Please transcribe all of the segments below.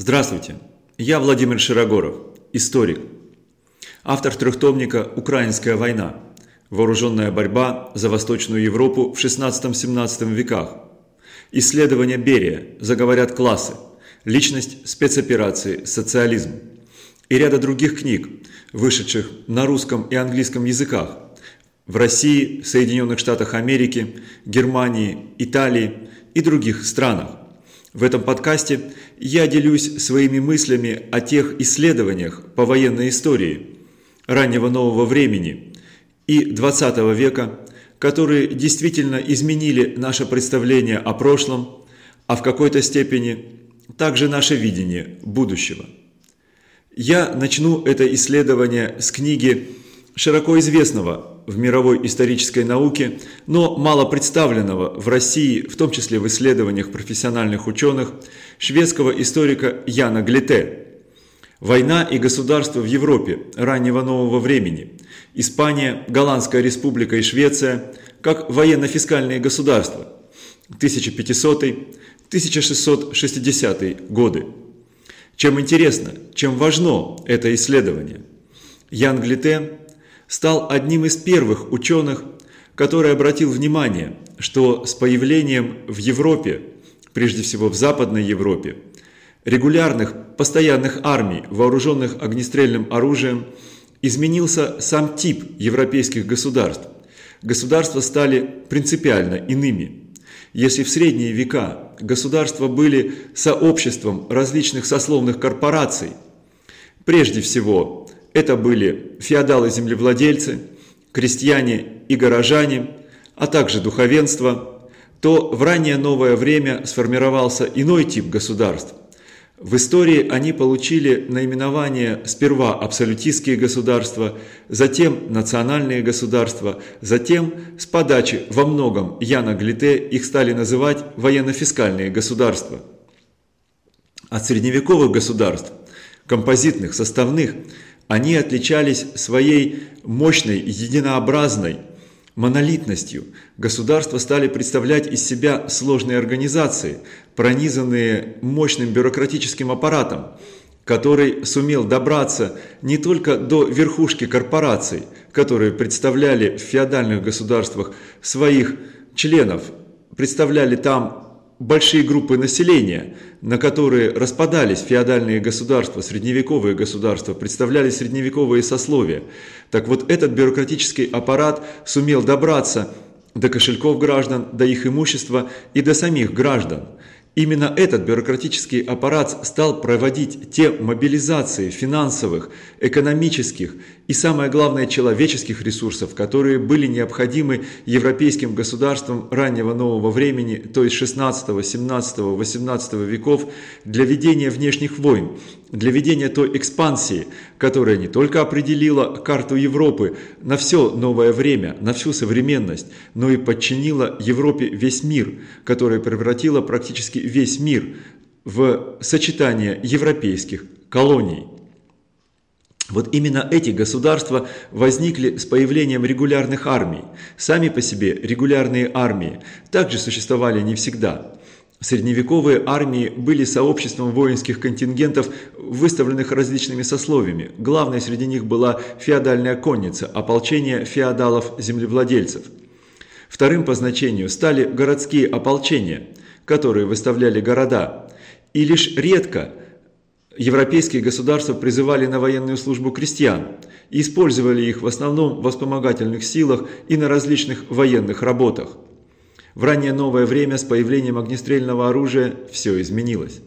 Здравствуйте, я Владимир Широгоров, историк, автор трехтомника «Украинская война. Вооруженная борьба за Восточную Европу в 16-17 веках», исследования Берия. «Заговорят классы», личность спецоперации. «Социализм» и ряда других книг, вышедших на русском и английском языках. В России, Соединенных Штатах Америки, Германии, Италии и других странах. В этом подкасте я делюсь своими мыслями о тех исследованиях по военной истории раннего нового времени и 20 века, которые действительно изменили наше представление о прошлом, а в какой-то степени также наше видение будущего. Я начну это исследование с книги широко известного в мировой исторической науке, но мало представленного в России, в том числе в исследованиях профессиональных ученых, шведского историка Яна Глите. Война и государство в Европе раннего нового времени. Испания, Голландская республика и Швеция как военно-фискальные государства. 1500-1660 годы. Чем интересно, чем важно это исследование? Ян Глите стал одним из первых ученых, который обратил внимание, что с появлением в Европе, прежде всего в Западной Европе, регулярных постоянных армий, вооруженных огнестрельным оружием, изменился сам тип европейских государств. Государства стали принципиально иными. Если в средние века государства были сообществом различных сословных корпораций, прежде всего это были феодалы-землевладельцы, крестьяне и горожане, а также духовенство, то в раннее новое время сформировался иной тип государств. В истории они получили наименование сперва абсолютистские государства, затем национальные государства, затем с подачи во многом Яна Глите их стали называть военно-фискальные государства. От средневековых государств, композитных, составных – они отличались своей мощной, единообразной монолитностью. Государства стали представлять из себя сложные организации, пронизанные мощным бюрократическим аппаратом, который сумел добраться не только до верхушки корпораций, которые представляли в феодальных государствах своих членов, представляли там большие группы населения, на которые распадались феодальные государства, средневековые государства, представляли средневековые сословия. Так вот этот бюрократический аппарат сумел добраться до кошельков граждан, до их имущества и до самих граждан – Именно этот бюрократический аппарат стал проводить те мобилизации финансовых, экономических и, самое главное, человеческих ресурсов, которые были необходимы европейским государствам раннего нового времени, то есть 16, 17, 18 веков, для ведения внешних войн, для ведения той экспансии, которая не только определила карту Европы на все новое время, на всю современность, но и подчинила Европе весь мир, которая превратила практически весь мир в сочетание европейских колоний. Вот именно эти государства возникли с появлением регулярных армий. Сами по себе регулярные армии также существовали не всегда. Средневековые армии были сообществом воинских контингентов, выставленных различными сословиями. Главной среди них была феодальная конница, ополчение феодалов-землевладельцев. Вторым по значению стали городские ополчения, которые выставляли города. И лишь редко европейские государства призывали на военную службу крестьян и использовали их в основном в вспомогательных силах и на различных военных работах. В раннее новое время с появлением огнестрельного оружия все изменилось.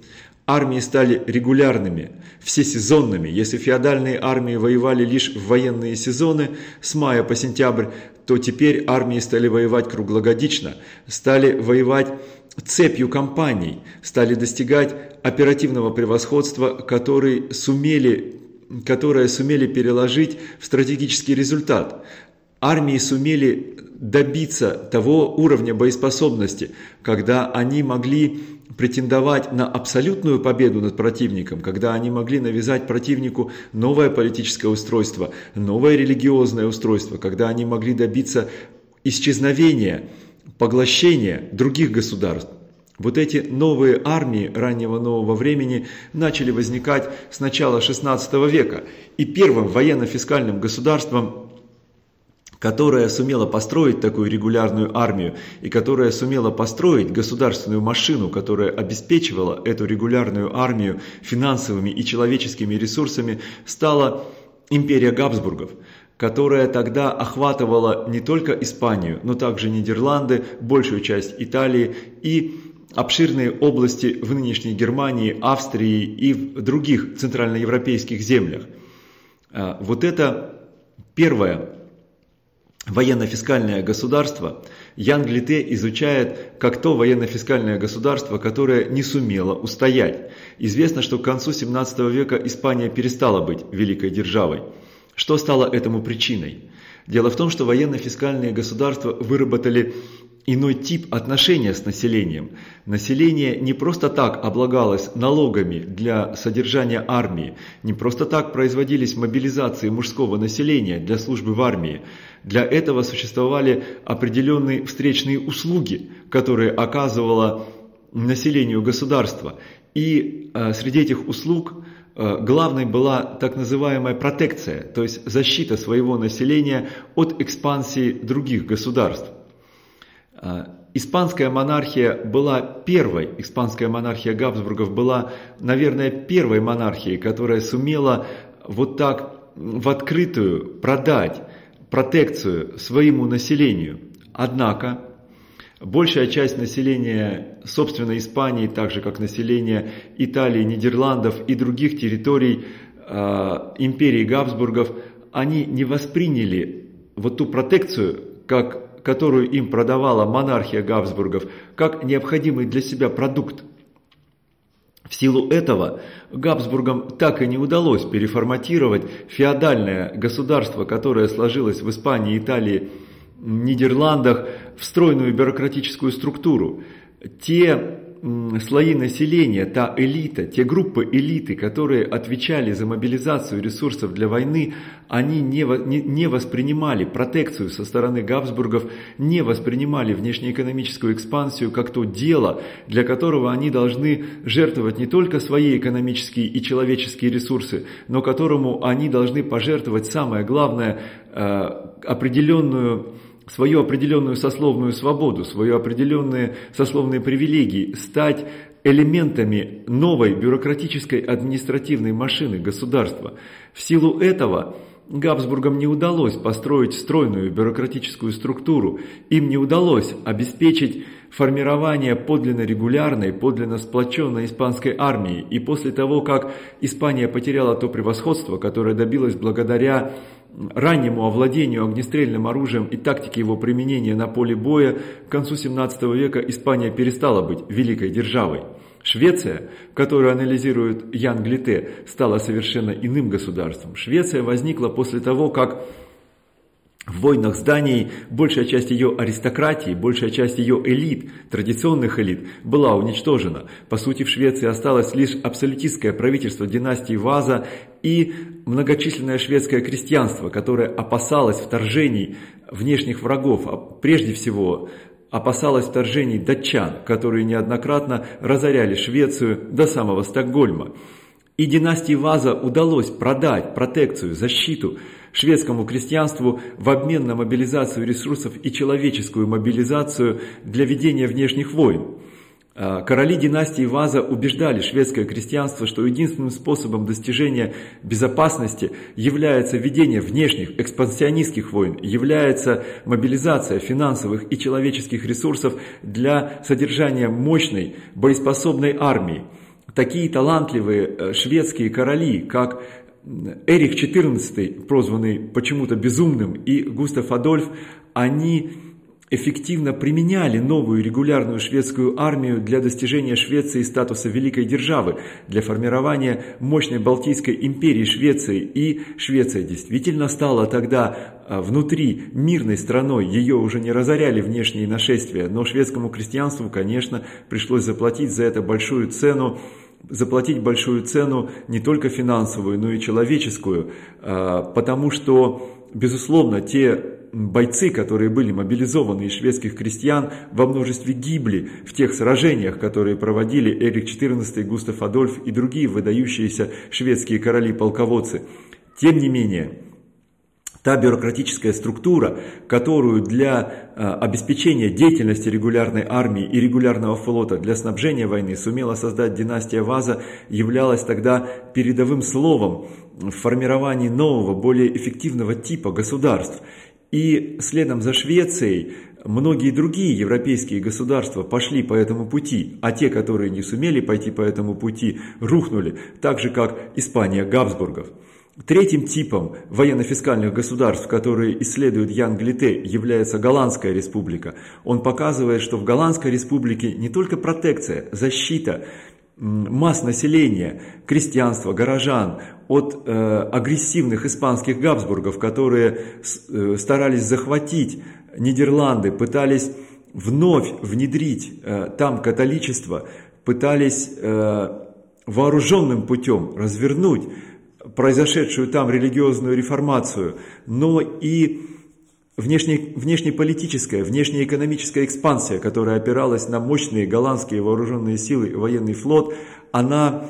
Армии стали регулярными, всесезонными. Если феодальные армии воевали лишь в военные сезоны с мая по сентябрь, то теперь армии стали воевать круглогодично, стали воевать цепью кампаний, стали достигать оперативного превосходства, который сумели, которое сумели переложить в стратегический результат армии сумели добиться того уровня боеспособности, когда они могли претендовать на абсолютную победу над противником, когда они могли навязать противнику новое политическое устройство, новое религиозное устройство, когда они могли добиться исчезновения, поглощения других государств. Вот эти новые армии раннего нового времени начали возникать с начала XVI века. И первым военно-фискальным государством которая сумела построить такую регулярную армию и которая сумела построить государственную машину, которая обеспечивала эту регулярную армию финансовыми и человеческими ресурсами, стала империя Габсбургов, которая тогда охватывала не только Испанию, но также Нидерланды, большую часть Италии и обширные области в нынешней Германии, Австрии и в других центральноевропейских землях. А, вот это первое военно-фискальное государство Ян Глите изучает как то военно-фискальное государство, которое не сумело устоять. Известно, что к концу 17 века Испания перестала быть великой державой. Что стало этому причиной? Дело в том, что военно-фискальные государства выработали иной тип отношения с населением. Население не просто так облагалось налогами для содержания армии, не просто так производились мобилизации мужского населения для службы в армии. Для этого существовали определенные встречные услуги, которые оказывало населению государства. И э, среди этих услуг э, главной была так называемая протекция, то есть защита своего населения от экспансии других государств. Э, испанская монархия была первой, испанская монархия Габсбургов была, наверное, первой монархией, которая сумела вот так в открытую продать протекцию своему населению. Однако, большая часть населения, собственно, Испании, так же как население Италии, Нидерландов и других территорий э, империи Габсбургов, они не восприняли вот ту протекцию, как, которую им продавала монархия Габсбургов, как необходимый для себя продукт. В силу этого Габсбургам так и не удалось переформатировать феодальное государство, которое сложилось в Испании, Италии, Нидерландах, в стройную бюрократическую структуру. Те слои населения, та элита, те группы элиты, которые отвечали за мобилизацию ресурсов для войны, они не, не, воспринимали протекцию со стороны Габсбургов, не воспринимали внешнеэкономическую экспансию как то дело, для которого они должны жертвовать не только свои экономические и человеческие ресурсы, но которому они должны пожертвовать самое главное, э, определенную свою определенную сословную свободу, свои определенные сословные привилегии, стать элементами новой бюрократической административной машины государства. В силу этого Габсбургам не удалось построить стройную бюрократическую структуру, им не удалось обеспечить формирование подлинно регулярной, подлинно сплоченной испанской армии. И после того, как Испания потеряла то превосходство, которое добилось благодаря раннему овладению огнестрельным оружием и тактике его применения на поле боя, к концу 17 века Испания перестала быть великой державой. Швеция, которую анализирует Ян Глите, стала совершенно иным государством. Швеция возникла после того, как в войнах зданий большая часть ее аристократии, большая часть ее элит, традиционных элит, была уничтожена. По сути, в Швеции осталось лишь абсолютистское правительство династии Ваза и многочисленное шведское крестьянство, которое опасалось вторжений внешних врагов, а прежде всего опасалось вторжений датчан, которые неоднократно разоряли Швецию до самого Стокгольма. И династии Ваза удалось продать протекцию, защиту шведскому крестьянству в обмен на мобилизацию ресурсов и человеческую мобилизацию для ведения внешних войн. А, короли династии Ваза убеждали шведское крестьянство, что единственным способом достижения безопасности является ведение внешних экспансионистских войн, является мобилизация финансовых и человеческих ресурсов для содержания мощной боеспособной армии. Такие талантливые э, шведские короли, как Эрих XIV, прозванный почему-то безумным, и Густав Адольф, они эффективно применяли новую регулярную шведскую армию для достижения Швеции статуса великой державы, для формирования мощной Балтийской империи Швеции. И Швеция действительно стала тогда а, внутри мирной страной, ее уже не разоряли внешние нашествия, но шведскому крестьянству, конечно, пришлось заплатить за это большую цену, заплатить большую цену не только финансовую, но и человеческую, а, потому что, безусловно, те бойцы, которые были мобилизованы из шведских крестьян, во множестве гибли в тех сражениях, которые проводили Эрик XIV, Густав Адольф и другие выдающиеся шведские короли-полководцы. Тем не менее, Та бюрократическая структура, которую для э, обеспечения деятельности регулярной армии и регулярного флота для снабжения войны сумела создать династия Ваза, являлась тогда передовым словом в формировании нового, более эффективного типа государств. И следом за Швецией многие другие европейские государства пошли по этому пути, а те, которые не сумели пойти по этому пути, рухнули, так же как Испания Габсбургов. Третьим типом военно-фискальных государств, которые исследует Ян Глите, является Голландская республика. Он показывает, что в Голландской республике не только протекция, защита масс населения, крестьянства, горожан от э, агрессивных испанских Габсбургов, которые э, старались захватить Нидерланды, пытались вновь внедрить э, там католичество, пытались э, вооруженным путем развернуть произошедшую там религиозную реформацию, но и внешне, внешнеполитическая, внешнеэкономическая экспансия, которая опиралась на мощные голландские вооруженные силы военный флот, она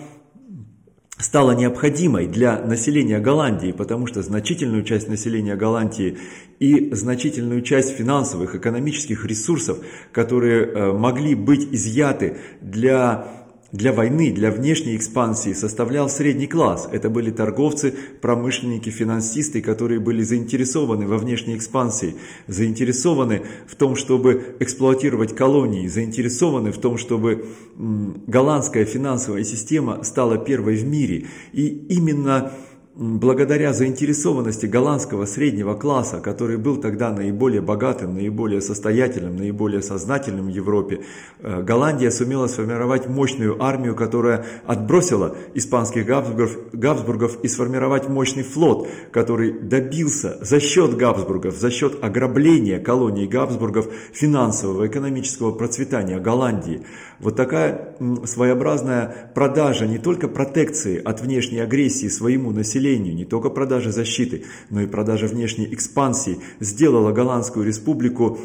стала необходимой для населения Голландии, потому что значительную часть населения Голландии и значительную часть финансовых, экономических ресурсов, которые э, могли быть изъяты для для войны, для внешней экспансии составлял средний класс. Это были торговцы, промышленники, финансисты, которые были заинтересованы во внешней экспансии, заинтересованы в том, чтобы эксплуатировать колонии, заинтересованы в том, чтобы голландская финансовая система стала первой в мире. И именно благодаря заинтересованности голландского среднего класса, который был тогда наиболее богатым, наиболее состоятельным, наиболее сознательным в Европе, э, Голландия сумела сформировать мощную армию, которая отбросила испанских Габсбургов, Габсбургов и сформировать мощный флот, который добился за счет Габсбургов, за счет ограбления колоний Габсбургов финансового, экономического процветания Голландии. Вот такая своеобразная продажа не только протекции от внешней агрессии своему населению, не только продажа защиты, но и продажа внешней экспансии сделала Голландскую республику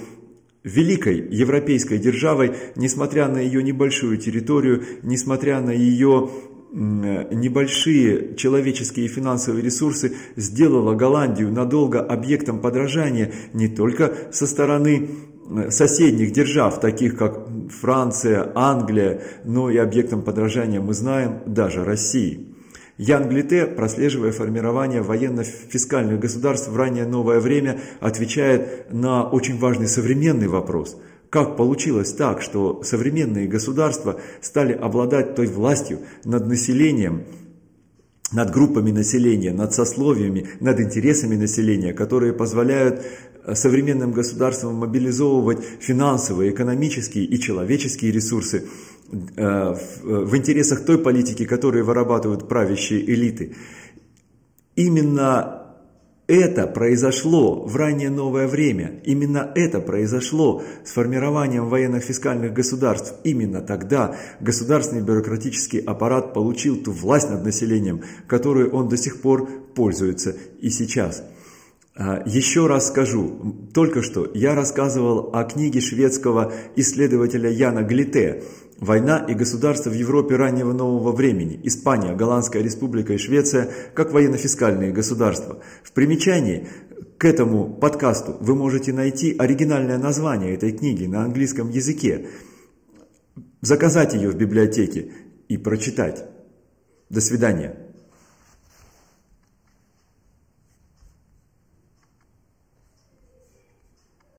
великой европейской державой, несмотря на ее небольшую территорию, несмотря на ее небольшие человеческие и финансовые ресурсы сделала Голландию надолго объектом подражания не только со стороны соседних держав, таких как Франция, Англия, но и объектом подражания мы знаем даже России. Ян Глите, прослеживая формирование военно-фискальных государств в раннее новое время, отвечает на очень важный современный вопрос. Как получилось так, что современные государства стали обладать той властью над населением, над группами населения, над сословиями, над интересами населения, которые позволяют современным государствам мобилизовывать финансовые, экономические и человеческие ресурсы э, в интересах той политики, которую вырабатывают правящие элиты. Именно это произошло в раннее новое время. Именно это произошло с формированием военных фискальных государств. Именно тогда государственный бюрократический аппарат получил ту власть над населением, которую он до сих пор пользуется и сейчас. А, еще раз скажу, только что я рассказывал о книге шведского исследователя Яна Глите «Война и государство в Европе раннего нового времени. Испания, Голландская республика и Швеция как военно-фискальные государства». В примечании к этому подкасту вы можете найти оригинальное название этой книги на английском языке, заказать ее в библиотеке и прочитать. До свидания.